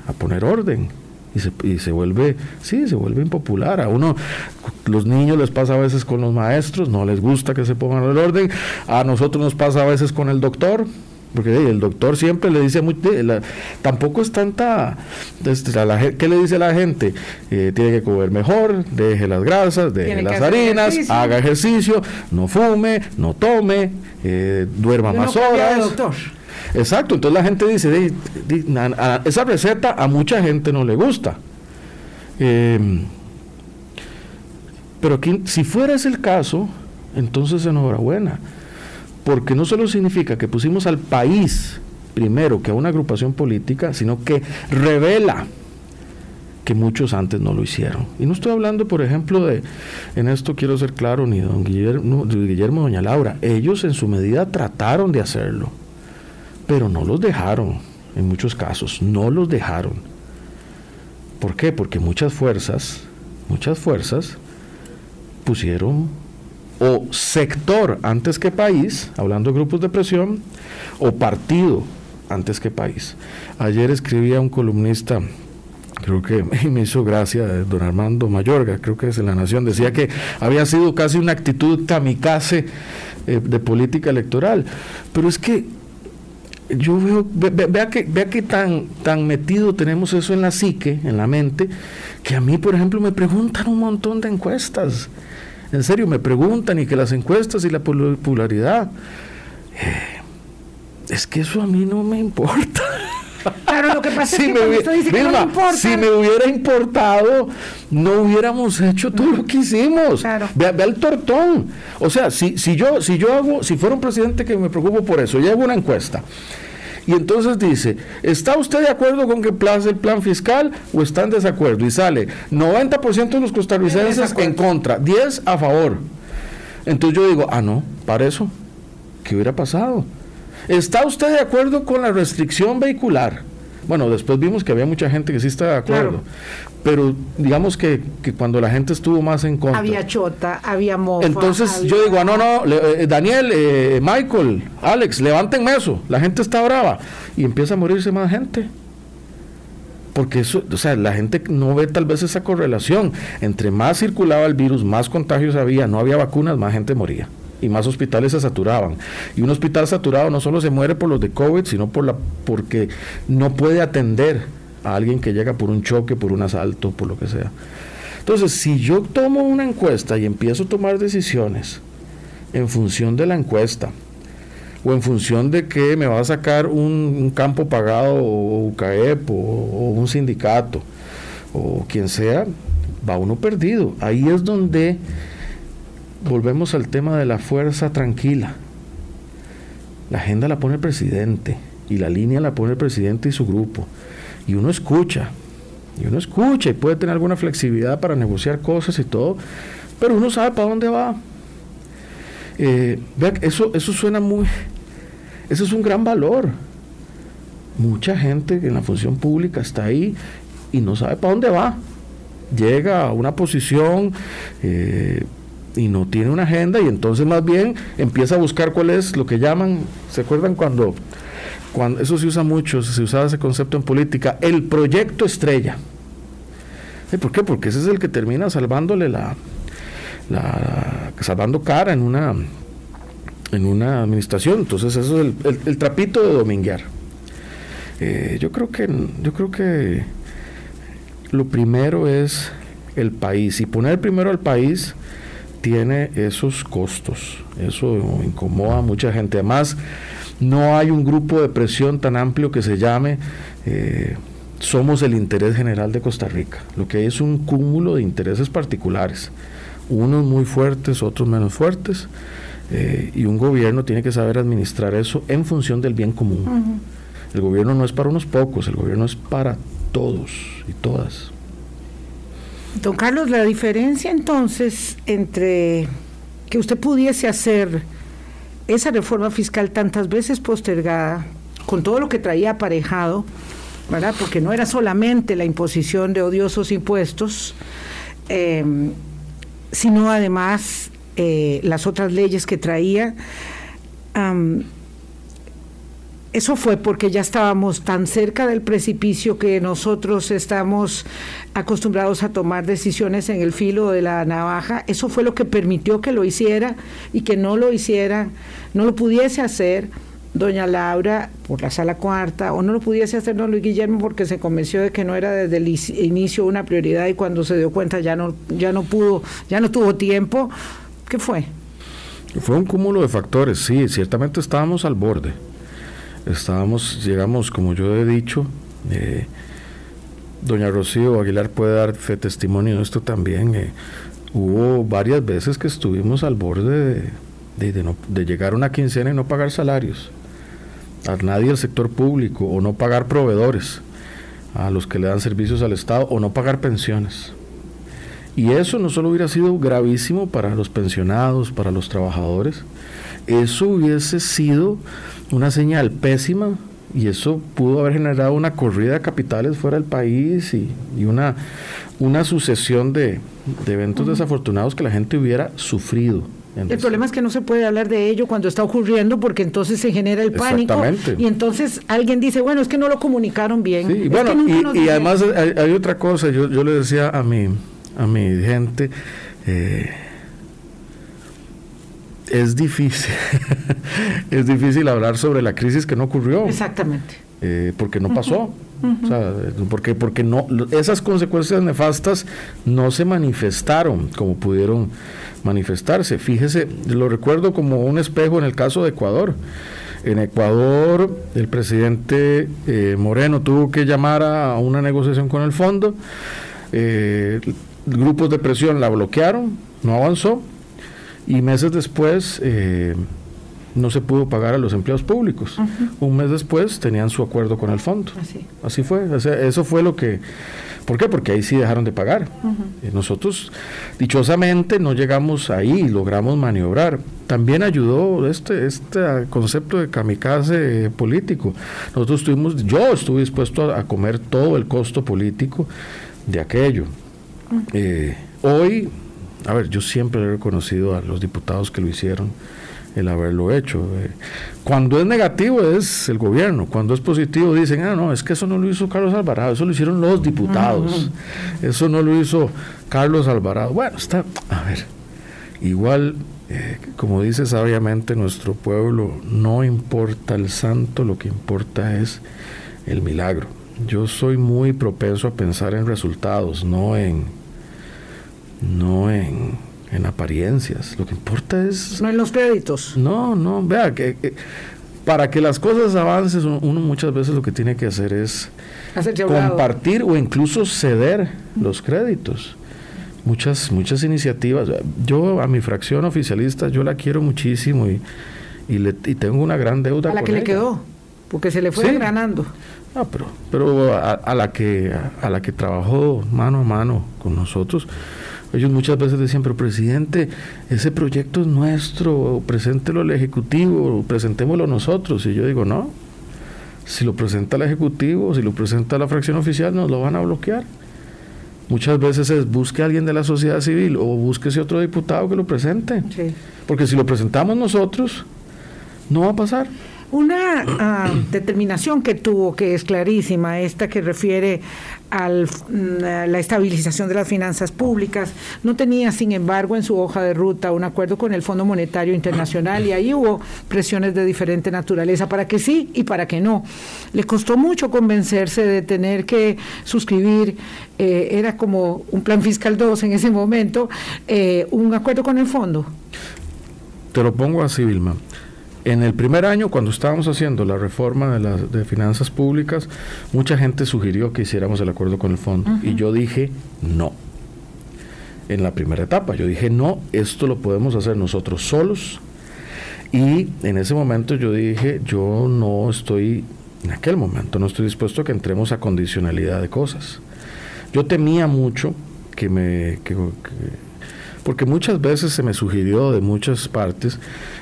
a poner orden y se, y se vuelve, sí, se vuelve impopular. A uno, los niños les pasa a veces con los maestros, no les gusta que se pongan el orden. A nosotros nos pasa a veces con el doctor, porque el doctor siempre le dice, muy, tampoco es tanta, este, ¿qué le dice a la gente? Eh, tiene que comer mejor, deje las grasas, deje las harinas, haga ejercicio, no fume, no tome, eh, duerma más horas. Exacto, entonces la gente dice, esa receta a mucha gente no le gusta. Em, pero si fuera ese el caso, entonces enhorabuena porque no solo significa que pusimos al país primero que a una agrupación política, sino que revela que muchos antes no lo hicieron. Y no estoy hablando, por ejemplo, de, en esto quiero ser claro, ni don Guillermo, Guillermo doña Laura, ellos en su medida trataron de hacerlo, pero no los dejaron, en muchos casos, no los dejaron. ¿Por qué? Porque muchas fuerzas, muchas fuerzas pusieron o sector antes que país, hablando de grupos de presión, o partido antes que país. Ayer escribía un columnista, creo que me hizo gracia, don Armando Mayorga, creo que es en La Nación, decía que había sido casi una actitud kamikaze eh, de política electoral. Pero es que yo veo, vea que, vea que tan, tan metido tenemos eso en la psique, en la mente, que a mí, por ejemplo, me preguntan un montón de encuestas en serio, me preguntan y que las encuestas y la popularidad. Eh, es que eso a mí no me importa. Claro, lo que pasa es que me dice que no importa. Si me hubiera importado, no hubiéramos hecho todo lo que hicimos. Claro. Ve, ve, al tortón. O sea, si, si yo, si yo hago, si fuera un presidente que me preocupo por eso, yo hago una encuesta y entonces dice, ¿está usted de acuerdo con que place el plan fiscal o está en desacuerdo? Y sale 90% de los costarricenses en contra, 10 a favor. Entonces yo digo, ah, no, para eso, ¿qué hubiera pasado? ¿Está usted de acuerdo con la restricción vehicular? Bueno, después vimos que había mucha gente que sí estaba de acuerdo. Pero digamos que, cuando la gente estuvo más en contra. Había chota, había mofa. Entonces yo digo, ah, no, no, eh, Daniel, eh, Michael, Alex, levántenme eso. La gente está brava. Y empieza a morirse más gente. Porque eso, o sea, la gente no ve tal vez esa correlación. Entre más circulaba el virus, más contagios había, no había vacunas, más gente moría y más hospitales se saturaban. Y un hospital saturado no solo se muere por los de COVID, sino por la, porque no puede atender a alguien que llega por un choque, por un asalto, por lo que sea. Entonces, si yo tomo una encuesta y empiezo a tomar decisiones en función de la encuesta, o en función de que me va a sacar un, campo pagado o UCAEP o, o un sindicato o quien sea, va uno perdido. Ahí es donde volvemos al tema de la fuerza tranquila. La agenda la pone el presidente. y la línea la pone el presidente y su grupo. Y uno escucha, y uno escucha y puede tener alguna flexibilidad para negociar cosas y todo, pero uno sabe para dónde va. Eh, vea, eso, eso suena muy, eso es un gran valor. Mucha gente en la función pública está ahí y no sabe para dónde va. Llega a una posición eh, y no tiene una agenda y entonces más bien empieza a buscar cuál es lo que llaman, ¿se acuerdan cuando, cuando eso se usa mucho, se usaba ese concepto en política, el proyecto estrella? ¿Por qué? Porque ese es el que termina salvándole la, la salvando cara en una en una administración. Entonces eso es el, trapito de dominguear. Eh, yo creo que yo creo que lo primero es el país y poner primero al país tiene esos costos. Eso incomoda a mucha gente. Además, no hay un grupo de presión tan amplio que se llame eh, Somos el interés general de Costa Rica. Lo que hay es un cúmulo de intereses particulares, unos muy fuertes, otros menos fuertes, eh, y un gobierno tiene que saber administrar eso en función del bien común. El gobierno no es para unos pocos, el gobierno es para todos y todas. Don Carlos, la diferencia entonces entre que usted pudiese hacer esa reforma fiscal tantas veces postergada, con todo lo que traía aparejado, ¿verdad? Porque no era solamente la imposición de odiosos impuestos, eh, sino además eh, las otras leyes que traía eso fue porque ya estábamos tan cerca del precipicio que nosotros estamos acostumbrados a tomar decisiones en el filo de la navaja. Eso fue lo que permitió que lo hiciera y que no lo hiciera, no lo pudiese hacer doña Laura por la sala cuarta, o no lo pudiese hacer don Luis Guillermo porque se convenció de que no era desde el inicio una prioridad y cuando se dio cuenta ya no, ya no pudo, ya no tuvo tiempo. ¿Qué fue? Fue un cúmulo de factores, sí, ciertamente estábamos al borde estábamos, llegamos, como yo he dicho, eh, doña Rocío Aguilar puede dar testimonio de esto también. Eh, hubo varias veces que estuvimos al borde de, de, llegar a una quincena y no pagar salarios a nadie del sector público o no pagar proveedores a los que le dan servicios al Estado o no pagar pensiones. Y eso no solo hubiera sido gravísimo para los pensionados, para los trabajadores, eso hubiese sido una señal pésima y eso pudo haber generado una corrida de capitales fuera del país y, una, una sucesión de, eventos desafortunados que la gente hubiera sufrido. El problema es que no se puede hablar de ello cuando está ocurriendo porque entonces se genera el pánico y entonces alguien dice, bueno, es que no lo comunicaron bien. y, bueno, y, además hay, otra cosa, yo, yo le decía a mi, a mi gente, eh, es difícil, es difícil hablar sobre la crisis que no ocurrió. Exactamente. Eh, porque no pasó. o sea, porque, porque no, esas consecuencias nefastas no se manifestaron como pudieron manifestarse. Fíjese, lo recuerdo como un espejo en el caso de Ecuador. En Ecuador, el presidente eh, Moreno tuvo que llamar a una negociación con el fondo. Eh, grupos de presión la bloquearon, no avanzó y meses después eh, no se pudo pagar a los empleados públicos. Un mes después tenían su acuerdo con el fondo. Así, fue. eso fue lo que... ¿Por qué? Porque ahí sí dejaron de pagar. y nosotros, dichosamente, no llegamos ahí, logramos maniobrar. También ayudó este, este concepto de kamikaze político. Nosotros estuvimos, yo estuve dispuesto a, comer todo el costo político de aquello. Eh, hoy a ver, yo siempre he reconocido a los diputados que lo hicieron el haberlo hecho. Eh, cuando es negativo es el gobierno, cuando es positivo dicen, ah, no, es que eso no lo hizo Carlos Alvarado, eso lo hicieron los diputados, eso no lo hizo Carlos Alvarado. Bueno, está, a ver, igual, eh, como dice sabiamente nuestro pueblo, no importa el santo, lo que importa es el milagro. Yo soy muy propenso a pensar en resultados, no en no en, apariencias. Lo que importa es... No en los créditos. No, no, vea, que, para que las cosas avancen, uno muchas veces lo que tiene que hacer es compartir o incluso ceder los créditos. Muchas, muchas iniciativas. Yo a mi fracción oficialista, yo la quiero muchísimo y, y, le, y tengo una gran deuda. ¿A la que le quedó? porque se le fue granando. Ah, pero, pero a, la que, a, la que trabajó mano a mano con nosotros, ellos muchas veces decían, pero presidente, ese proyecto es nuestro, preséntelo al Ejecutivo, presentémoslo nosotros. Y yo digo, no, si lo presenta el Ejecutivo, si lo presenta la fracción oficial, nos lo van a bloquear. Muchas veces es busque a alguien de la sociedad civil o búsquese otro diputado que lo presente. Porque si lo presentamos nosotros, no va a pasar. Una ah, determinación que tuvo, que es clarísima, esta que refiere a mm, la estabilización de las finanzas públicas, no tenía, sin embargo, en su hoja de ruta un acuerdo con el Fondo Monetario Internacional y ahí hubo presiones de diferente naturaleza para que sí y para que no. Le costó mucho convencerse de tener que suscribir, eh, era como un plan fiscal 2 en ese momento, eh, un acuerdo con el fondo. Te lo pongo así, Vilma. En el primer año, cuando estábamos haciendo la reforma de las de finanzas públicas, mucha gente sugirió que hiciéramos el acuerdo con el fondo y yo dije no. En la primera etapa, yo dije no, esto lo podemos hacer nosotros solos. Y en ese momento yo dije, yo no estoy, en aquel momento no estoy dispuesto a que entremos a condicionalidad de cosas. Yo temía mucho que me, que, porque muchas veces se me sugirió de muchas partes,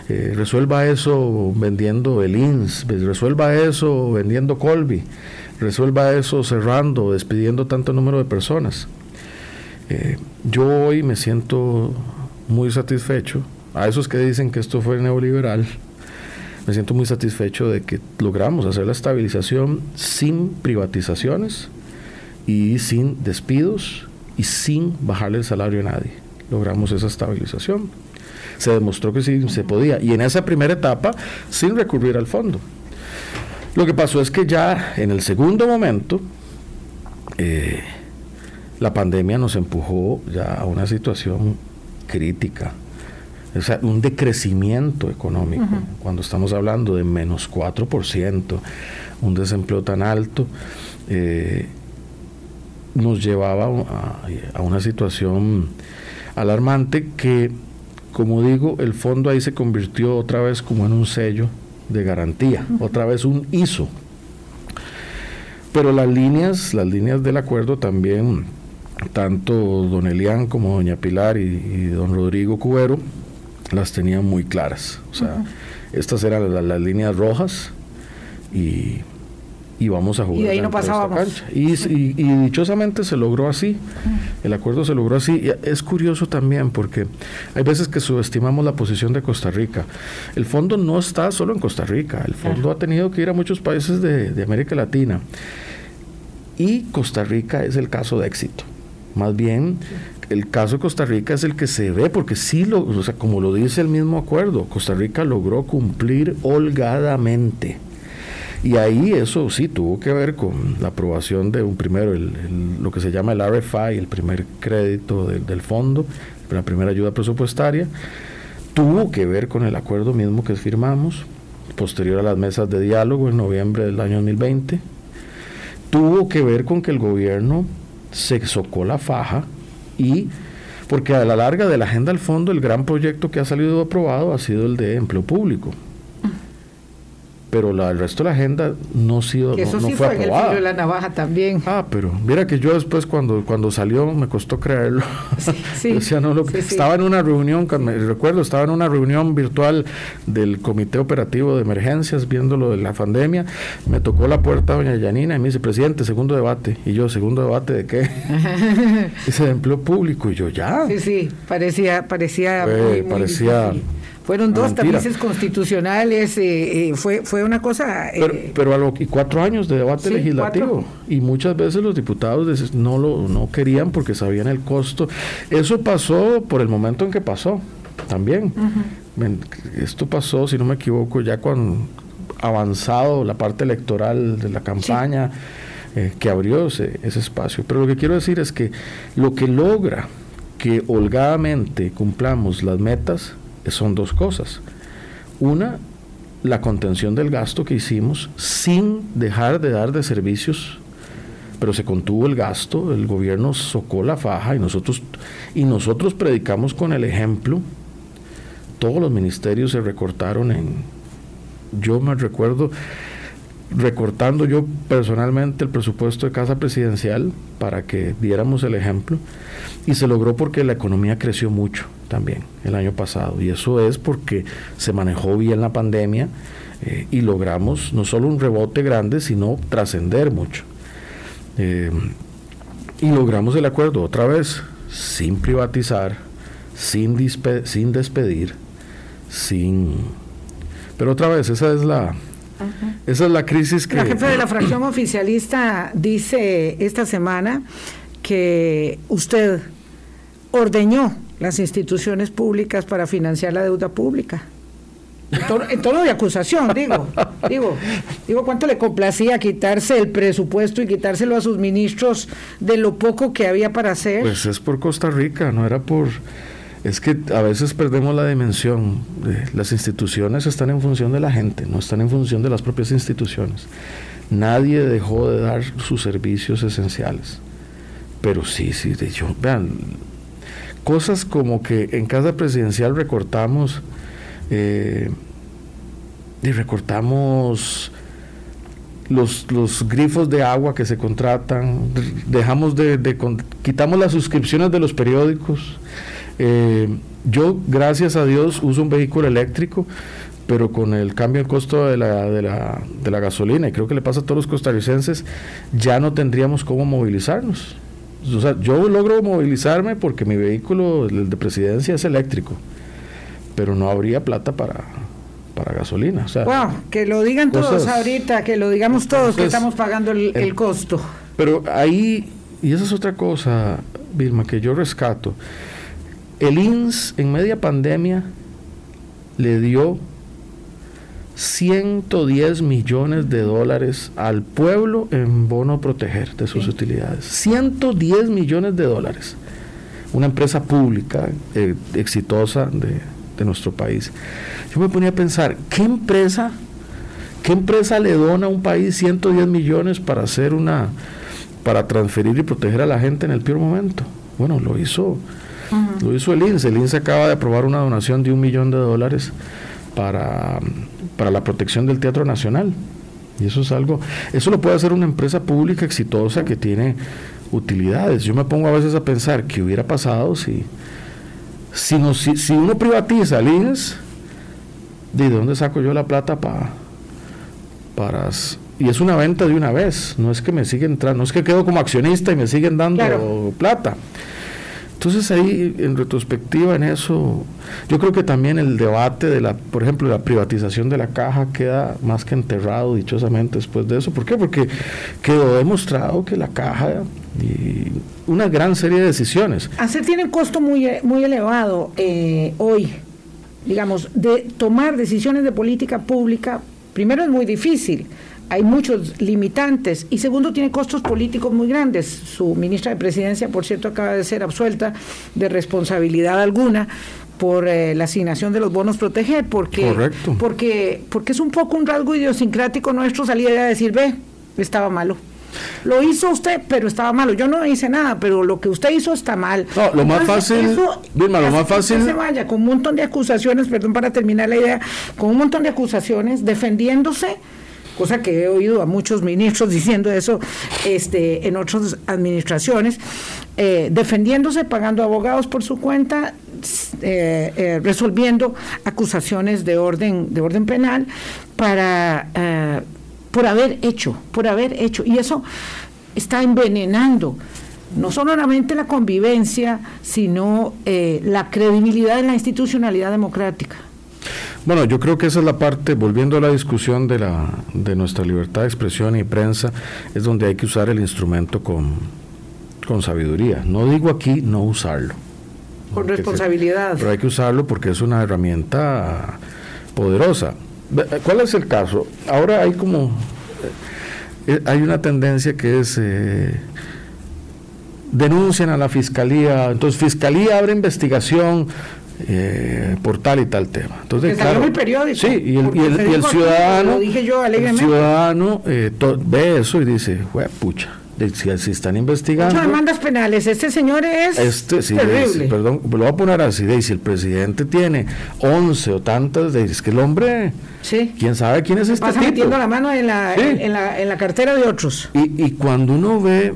eh, resuelva eso vendiendo el INS, resuelva eso vendiendo Colby, resuelva eso cerrando, despidiendo tanto número de personas. Eh, yo hoy me siento muy satisfecho, a esos que dicen que esto fue neoliberal, me siento muy satisfecho de que logramos hacer la estabilización sin privatizaciones y sin despidos y sin bajarle el salario a nadie logramos esa estabilización. Se demostró que sí se podía. Y en esa primera etapa, sin recurrir al fondo. Lo que pasó es que ya en el segundo momento, eh, la pandemia nos empujó ya a una situación crítica. O sea, un decrecimiento económico, cuando estamos hablando de menos 4%, un desempleo tan alto, eh, nos llevaba a, a una situación alarmante que, como digo, el fondo ahí se convirtió otra vez como en un sello de garantía, otra vez un ISO. Pero las líneas, las líneas del acuerdo también, tanto don Elian como doña Pilar y, don Rodrigo Cubero, las tenían muy claras. O sea, estas eran las líneas rojas y y vamos a jugar. Y ahí no pasábamos. Y, dichosamente se logró así, el acuerdo se logró así. Y es curioso también porque hay veces que subestimamos la posición de Costa Rica. El fondo no está solo en Costa Rica, el fondo ha tenido que ir a muchos países de, América Latina. Y Costa Rica es el caso de éxito. Más bien, el caso de Costa Rica es el que se ve, porque sí, lo, o sea, como lo dice el mismo acuerdo, Costa Rica logró cumplir holgadamente y ahí eso sí tuvo que ver con la aprobación de un primero, el, lo que se llama el RFI, el primer crédito del fondo, la primera ayuda presupuestaria. Tuvo que ver con el acuerdo mismo que firmamos, posterior a las mesas de diálogo en noviembre del año 2020. Tuvo que ver con que el gobierno se socó la faja y porque a la larga de la agenda del fondo el gran proyecto que ha salido aprobado ha sido el de empleo público pero la, el resto de la agenda no, sido, que eso sí fue, el filo de la navaja también. Ah, pero mira que yo después cuando, cuando salió me costó creerlo. Sí, no, lo, estaba en una reunión, me recuerdo, estaba en una reunión virtual del Comité Operativo de Emergencias viendo lo de la pandemia. Me tocó la puerta doña Yanina y me dice, presidente, segundo debate. Y yo, ¿segundo debate de qué? Ese de empleo público. Y yo, ya. Sí, sí, parecía, parecía, parecía fueron dos tamices constitucionales, eh, eh, fue, fue una cosa... Eh, pero, a lo, y cuatro años de debate legislativo. Y muchas veces los diputados no lo no querían porque sabían el costo. Eso pasó por el momento en que pasó, también. Esto pasó, si no me equivoco, ya cuando avanzado la parte electoral de la campaña, que abrió ese, ese espacio. Pero lo que quiero decir es que lo que logra que holgadamente cumplamos las metas, son dos cosas. Una, la contención del gasto que hicimos sin dejar de dar de servicios, pero se contuvo el gasto, el gobierno socó la faja y nosotros, y nosotros predicamos con el ejemplo. Todos los ministerios se recortaron en, yo me recuerdo, recortando yo personalmente el presupuesto de casa presidencial para que diéramos el ejemplo y se logró porque la economía creció mucho también el año pasado y eso es porque se manejó bien la pandemia eh, y logramos no solo un rebote grande sino trascender mucho. Eh, y logramos el acuerdo otra vez sin privatizar sin, sin despedir sin pero otra vez esa es la esa es la crisis que... La jefe de la fracción oficialista dice esta semana que usted ordeñó las instituciones públicas para financiar la deuda pública. En tono, de acusación, digo, digo, digo cuánto le complacía quitarse el presupuesto y quitárselo a sus ministros de lo poco que había para hacer. Pues es por Costa Rica, no era por es que a veces perdemos la dimensión. De, las instituciones están en función de la gente, no están en función de las propias instituciones. Nadie dejó de dar sus servicios esenciales. Pero sí, sí, de hecho, vean, cosas como que en casa presidencial recortamos, eh, recortamos los, grifos de agua que se contratan, dejamos de, de, quitamos las suscripciones de los periódicos, eh, yo, gracias a Dios, uso un vehículo eléctrico, pero con el cambio en costo de la, de, la, de la gasolina, y creo que le pasa a todos los costarricenses, ya no tendríamos cómo movilizarnos. O sea, yo logro movilizarme porque mi vehículo, el de presidencia, es eléctrico, pero no habría plata para, para gasolina. O wow, que lo digan todos ahorita, que lo digamos todos, que estamos pagando el, el, costo. Pero ahí, y esa es otra cosa, Vilma, que yo rescato. El INS en media pandemia le dio 110 millones de dólares al pueblo en bono proteger de sus utilidades. 110 millones de dólares. Una empresa pública eh, exitosa de, de, nuestro país. Yo me ponía a pensar, ¿qué empresa, qué empresa le dona a un país 110 millones para hacer una, para transferir y proteger a la gente en el peor momento? Bueno, lo hizo lo hizo el INSE. El INSE acaba de aprobar una donación de un millón de dólares para, para la protección del Teatro Nacional. Y eso es algo, eso lo puede hacer una empresa pública exitosa que tiene utilidades. Yo me pongo a veces a pensar qué hubiera pasado si, si, si, uno privatiza el INS, ¿de dónde saco yo la plata para para y es una venta de una vez, no es que me siguen entrando, no es que quedo como accionista y me siguen dando plata. Entonces ahí, en retrospectiva, en eso, yo creo que también el debate de la, por ejemplo, la privatización de la caja queda más que enterrado dichosamente después de eso. ¿Por qué? Porque quedó demostrado que la caja y una gran serie de decisiones. Hacer tiene un costo muy, muy elevado eh, hoy, digamos, de tomar decisiones de política pública. Primero es muy difícil hay muchos limitantes y segundo tiene costos políticos muy grandes. Su ministra de Presidencia, por cierto, acaba de ser absuelta de responsabilidad alguna por eh, la asignación de los bonos proteger, porque, porque porque es un poco un rasgo idiosincrático nuestro salir a decir, ve, estaba malo. Lo hizo usted, pero estaba malo. Yo no hice nada, pero lo que usted hizo está mal. No, lo más fácil, lo más fácil. se vaya con un montón de acusaciones, perdón para terminar la idea, con un montón de acusaciones, defendiéndose cosa que he oído a muchos ministros diciendo eso este, en otras administraciones, eh, defendiéndose, pagando abogados por su cuenta, eh, eh, resolviendo acusaciones de orden, de orden penal para por haber hecho, por haber hecho. Y eso está envenenando no solamente la convivencia, sino la credibilidad de la institucionalidad democrática. Bueno, yo creo que esa es la parte, volviendo a la discusión de, la, de nuestra libertad de expresión y prensa, es donde hay que usar el instrumento con, con sabiduría. No digo aquí no usarlo. Con responsabilidad. pero hay que usarlo porque es una herramienta poderosa. ¿Cuál es el caso? Ahora hay como... Eh, hay una tendencia que es... Eh, denuncian a la fiscalía, entonces fiscalía abre investigación, eh, por tal y tal tema. Entonces, claro, el periódico. Sí, y el, ciudadano, el ciudadano eh, ve eso y dice, pucha, si, están investigando. Muchas demandas penales. Este señor es este, terrible. perdón, lo voy a poner así. De, si el presidente tiene 11 o tantas, de, es que el hombre. Sí. ¿Quién sabe quién es este Pasa tipo? metiendo la mano en la, en, la, en la cartera de otros. Y, y cuando uno ve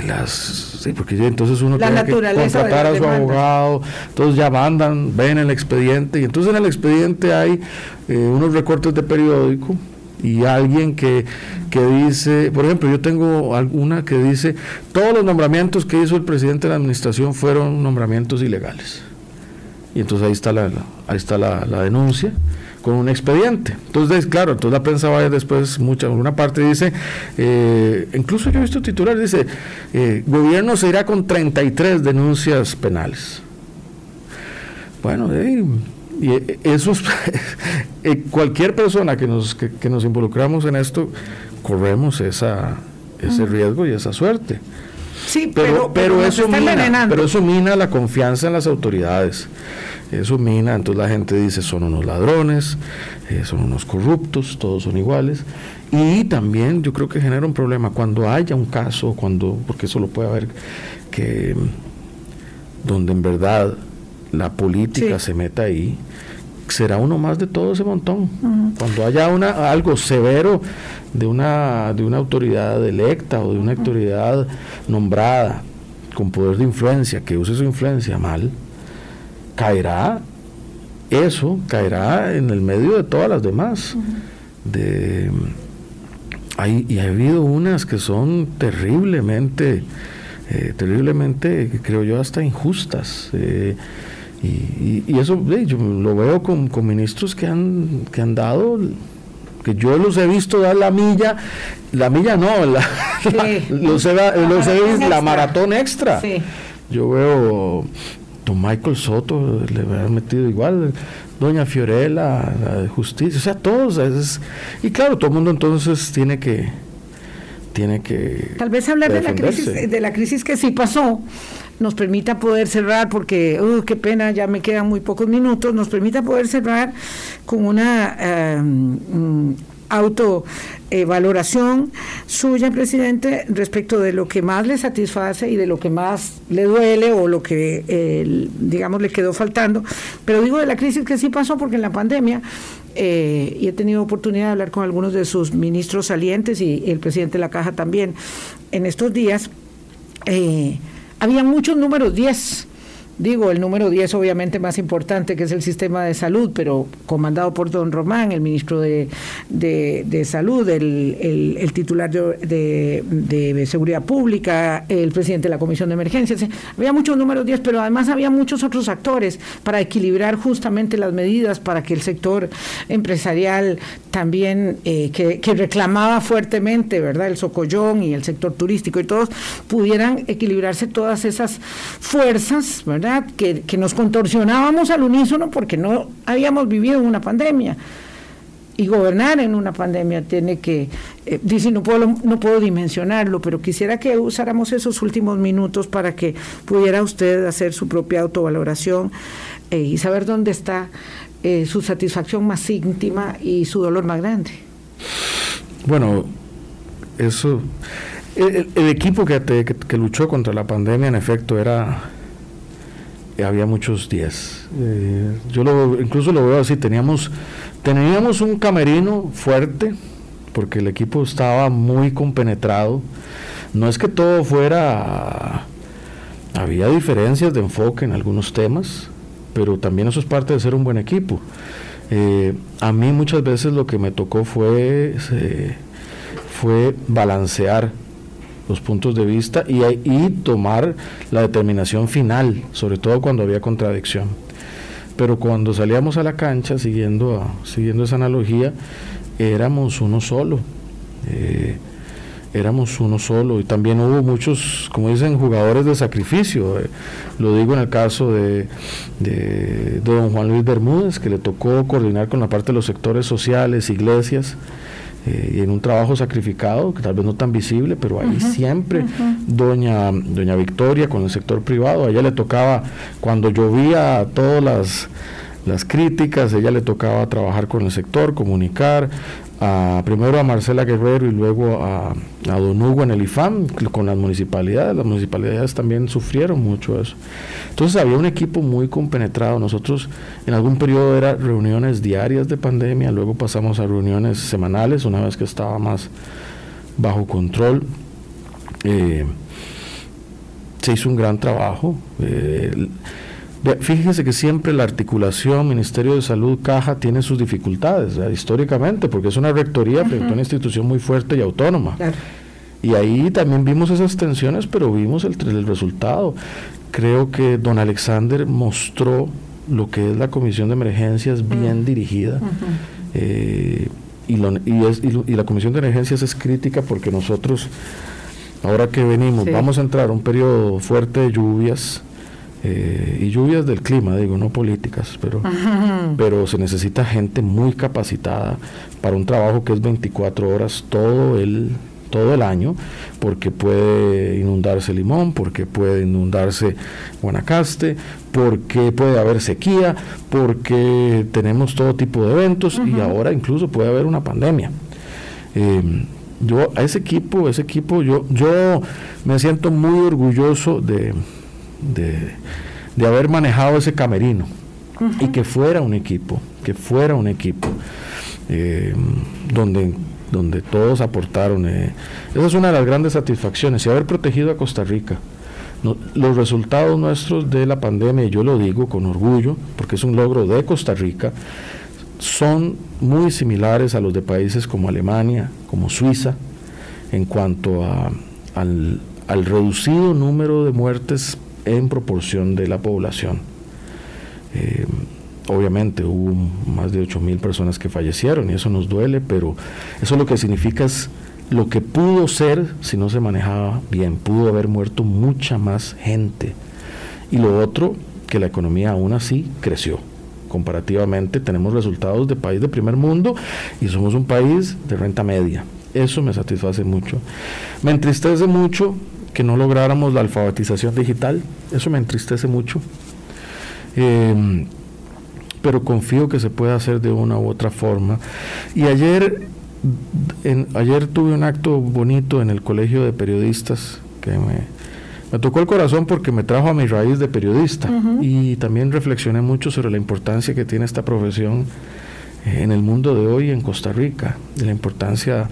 las sí, porque entonces uno la tiene que contratar a su abogado, entonces ya mandan, ven el expediente y entonces en el expediente hay eh, unos recortes de periódico y alguien que, que dice, por ejemplo, yo tengo alguna que dice, todos los nombramientos que hizo el presidente de la administración fueron nombramientos ilegales. Y entonces ahí está la, ahí está la, la denuncia con un expediente. Entonces, claro, entonces la prensa va después, mucha, una parte dice, eh, incluso yo he visto titular, dice, eh, gobierno se irá con 33 denuncias penales. Bueno, y eso eh, cualquier persona que nos, que, nos involucramos en esto, corremos esa, ese riesgo y esa suerte. Sí, pero, pero, eso mina, pero eso mina la confianza en las autoridades. Eso mina, entonces la gente dice son unos ladrones, eh, son unos corruptos, todos son iguales. Y también yo creo que genera un problema cuando haya un caso, cuando, porque eso lo puede haber, que donde en verdad la política se meta ahí, será uno más de todo ese montón. Cuando haya una, algo severo de una, de una autoridad electa o de una autoridad nombrada con poder de influencia, que use su influencia mal, caerá eso, caerá en el medio de todas las demás. de, hay, y ha habido unas que son terriblemente, eh, terriblemente, creo yo, hasta injustas. Eh, y, eso yo lo veo con, con, ministros que han, que han dado, que yo los he visto dar la milla, la milla no, la, los he, los he la maratón extra. Yo veo don Michael Soto le había metido igual, doña Fiorella, la de justicia, o sea, todos. y claro, todo el mundo entonces tiene que tiene que tal vez hablar de la crisis de la crisis que sí pasó nos permita poder cerrar porque uh, qué pena ya me quedan muy pocos minutos nos permita poder cerrar con una eh, mm, autovaloración suya, presidente, respecto de lo que más le satisface y de lo que más le duele o lo que, digamos, le quedó faltando. Pero digo de la crisis que sí pasó porque en la pandemia, eh, y he tenido oportunidad de hablar con algunos de sus ministros salientes y, el presidente de la Caja también en estos días, eh, había muchos números 10 Digo, el número 10 obviamente más importante, que es el sistema de salud, pero comandado por don Román, el ministro de, de, Salud, el, el, titular de, de, Seguridad Pública, el presidente de la Comisión de Emergencias. Había muchos números 10, pero además había muchos otros actores para equilibrar justamente las medidas para que el sector empresarial también, eh, que, que reclamaba fuertemente, ¿verdad?, el socollón y el sector turístico y todos, pudieran equilibrarse todas esas fuerzas, ¿verdad? Que, nos contorsionábamos al unísono porque no habíamos vivido una pandemia. Y gobernar en una pandemia tiene que, eh, dice, no puedo, no puedo dimensionarlo, pero quisiera que usáramos esos últimos minutos para que pudiera usted hacer su propia autovaloración eh, y saber dónde está eh, su satisfacción más íntima y su dolor más grande. Bueno, eso, el, equipo que, que luchó contra la pandemia en efecto era había muchos días. Eh, yo lo, incluso lo veo así, teníamos, teníamos un camerino fuerte, porque el equipo estaba muy compenetrado. No es que todo fuera, había diferencias de enfoque en algunos temas, pero también eso es parte de ser un buen equipo. Eh, a mí muchas veces lo que me tocó fue, fue balancear los puntos de vista y, y tomar la determinación final, sobre todo cuando había contradicción. Pero cuando salíamos a la cancha, siguiendo, siguiendo esa analogía, éramos uno solo. Eh, éramos uno solo y también hubo muchos, como dicen, jugadores de sacrificio. Eh, lo digo en el caso de, de, don Juan Luis Bermúdez, que le tocó coordinar con la parte de los sectores sociales, iglesias, eh, y en un trabajo sacrificado, que tal vez no tan visible, pero ahí siempre doña, doña Victoria con el sector privado, a ella le tocaba, cuando llovía todas las, las críticas, a ella le tocaba trabajar con el sector, comunicar, a, primero a Marcela Guerrero y luego a, Don Hugo en el IFAM con las municipalidades. Las municipalidades también sufrieron mucho eso. Entonces había un equipo muy compenetrado. Nosotros en algún periodo era reuniones diarias de pandemia, luego pasamos a reuniones semanales una vez que estaba más bajo control. Eh, se hizo un gran trabajo. Eh, Fíjense que siempre la articulación Ministerio de Salud, Caja, tiene sus dificultades, históricamente, porque es una rectoría frente a una institución muy fuerte y autónoma. Y ahí también vimos esas tensiones, pero vimos el, el, resultado. Creo que don Alexander mostró lo que es la Comisión de Emergencias bien dirigida. Eh, y, y, la Comisión de Emergencias es crítica porque nosotros, ahora que venimos, vamos a entrar a un periodo fuerte de lluvias eh, y lluvias del clima, digo, no políticas, pero, pero se necesita gente muy capacitada para un trabajo que es 24 horas todo el, todo el año, porque puede inundarse Limón, porque puede inundarse Guanacaste, porque puede haber sequía, porque tenemos todo tipo de eventos y ahora incluso puede haber una pandemia. Em, yo a ese equipo, ese equipo, yo, yo me siento muy orgulloso de, de, haber manejado ese camerino y que fuera un equipo, que fuera un equipo eh, donde, donde todos aportaron. Eh. Esa es una de las grandes satisfacciones y haber protegido a Costa Rica. los resultados nuestros de la pandemia, yo lo digo con orgullo, porque es un logro de Costa Rica, son muy similares a los de países como Alemania, como Suiza, en cuanto a, al, al reducido número de muertes en proporción de la población. Eh, obviamente hubo más de 8 mil personas que fallecieron y eso nos duele, pero eso lo que significa es lo que pudo ser si no se manejaba bien. Pudo haber muerto mucha más gente. Y lo otro, que la economía aún así creció. Comparativamente tenemos resultados de país de primer mundo y somos un país de renta media. Eso me satisface mucho. Me entristece mucho que no lográramos la alfabetización digital. Eso me entristece mucho. Em, pero confío que se pueda hacer de una u otra forma. Y ayer, en, ayer tuve un acto bonito en el Colegio de Periodistas que me, tocó el corazón porque me trajo a mi raíz de periodista y también reflexioné mucho sobre la importancia que tiene esta profesión en el mundo de hoy en Costa Rica, de la importancia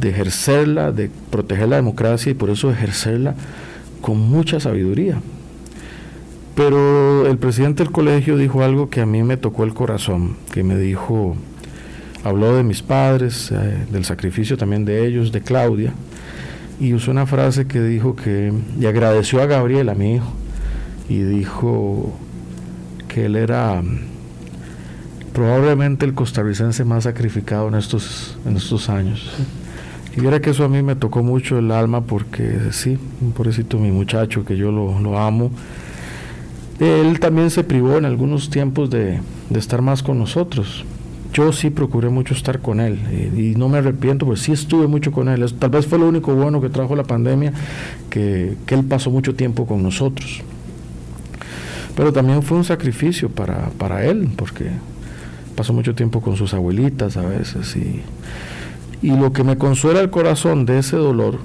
de ejercerla, de proteger la democracia y por eso ejercerla con mucha sabiduría. Pero el presidente del colegio dijo algo que a mí me tocó el corazón, que me dijo, habló de mis padres, eh, del sacrificio también de ellos, de Claudia, y usó una frase que dijo que, y agradeció a Gabriel, a mi hijo, y dijo que él era probablemente el costarricense más sacrificado en estos, en estos años. Y viera que eso a mí me tocó mucho el alma porque sí, un pobrecito mi muchacho que yo lo, amo. Él también se privó en algunos tiempos de, estar más con nosotros. Yo sí procuré mucho estar con él y, no me arrepiento, pues sí estuve mucho con él. Tal vez fue lo único bueno que trajo la pandemia, que, que él pasó mucho tiempo con nosotros. Pero también fue un sacrificio para, para él, porque pasó mucho tiempo con sus abuelitas a veces y y lo que me consuela el corazón de ese dolor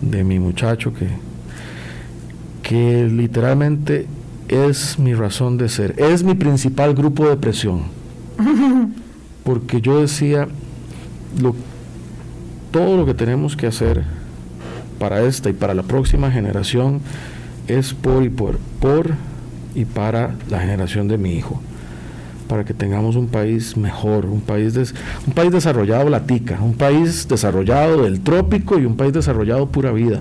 de mi muchacho que, que literalmente es mi razón de ser, es mi principal grupo de presión. Porque yo decía, lo, todo lo que tenemos que hacer para esta y para la próxima generación es por y por, por y para la generación de mi hijo para que tengamos un país mejor, un país, un país desarrollado la tica, un país desarrollado del trópico y un país desarrollado pura vida,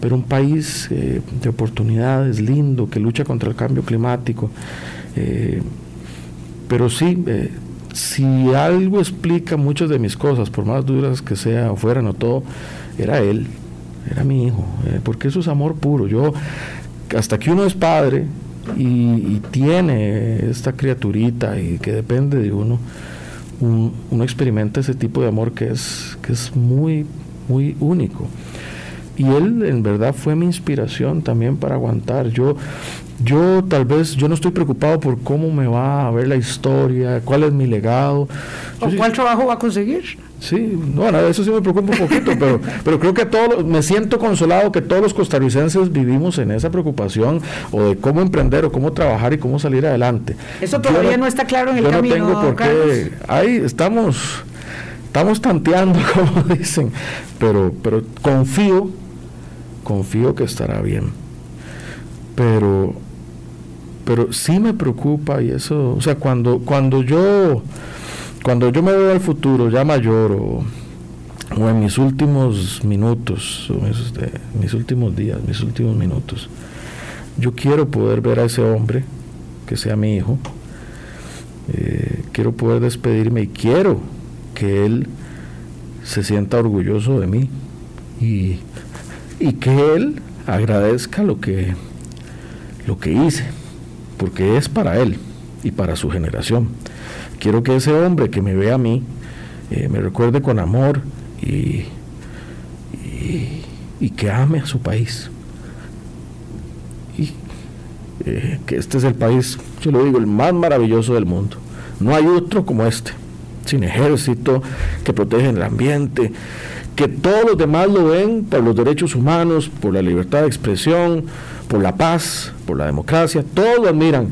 pero un país eh, de oportunidades, lindo, que lucha contra el cambio climático. Eh, pero sí, eh, si algo explica muchas de mis cosas, por más duras que sea o fueran o todo, era él, era mi hijo, porque eso es amor puro. Yo, hasta que uno es padre, y, tiene esta criaturita y que depende de uno, uno experimenta ese tipo de amor que es, que es muy, muy único. Y él en verdad fue mi inspiración también para aguantar. Yo, yo tal vez, yo no estoy preocupado por cómo me va a ver la historia, cuál es mi legado. ¿O cuál trabajo va a conseguir? Sí, bueno, eso sí me preocupa un poquito, pero, pero creo que todos, me siento consolado que todos los costarricenses vivimos en esa preocupación o de cómo emprender o cómo trabajar y cómo salir adelante. Eso todavía no, está claro en el yo camino. No tengo por qué. Ahí estamos, estamos tanteando, como dicen, pero, pero confío, confío que estará bien. Pero, pero sí me preocupa y eso, o sea, cuando, cuando yo cuando yo me veo al futuro ya mayor o, en mis últimos minutos, o mis, últimos días, mis últimos minutos, yo quiero poder ver a ese hombre, que sea mi hijo, eh, quiero poder despedirme y quiero que él se sienta orgulloso de mí y, y que él agradezca lo que, lo que hice, porque es para él y para su generación. Quiero que ese hombre que me vea a mí eh, me recuerde con amor y, y, que ame a su país. Y eh, que este es el país, yo lo digo, el más maravilloso del mundo. No hay otro como este, sin ejército, que protege el ambiente, que todos los demás lo ven por los derechos humanos, por la libertad de expresión, por la paz, por la democracia, todos lo admiran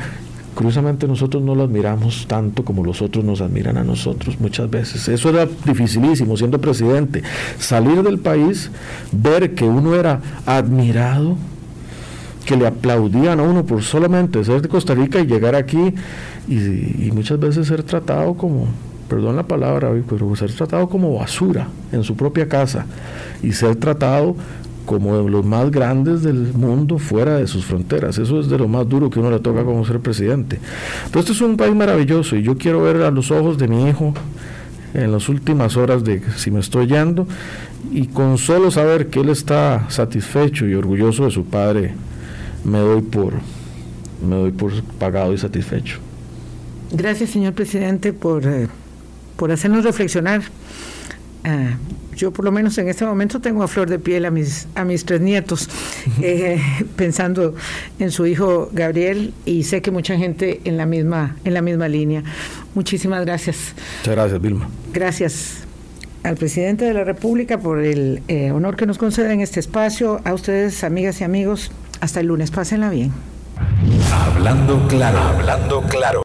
curiosamente nosotros no lo admiramos tanto como los otros nos admiran a nosotros muchas veces. Eso era dificilísimo siendo presidente. Salir del país, ver que uno era admirado, que le aplaudían a uno por solamente ser de Costa Rica y llegar aquí y, muchas veces ser tratado como, perdón la palabra, pero ser tratado como basura en su propia casa y ser tratado como de los más grandes del mundo fuera de sus fronteras. Eso es de lo más duro que uno le toca como ser presidente. Pero este es un país maravilloso y yo quiero ver a los ojos de mi hijo en las últimas horas de si me estoy yendo y con solo saber que él está satisfecho y orgulloso de su padre me doy por me doy por pagado y satisfecho. Gracias, señor presidente, por, eh, por hacernos reflexionar. Ah, yo por lo menos en este momento tengo a flor de piel a mis, a mis tres nietos, eh, pensando en su hijo Gabriel y sé que mucha gente en la misma, en la misma línea. Muchísimas gracias. Muchas gracias, Vilma. Gracias al presidente de la República por el eh, honor que nos concede en este espacio. A ustedes, amigas y amigos, hasta el lunes. Pásenla bien. Hablando claro, hablando claro.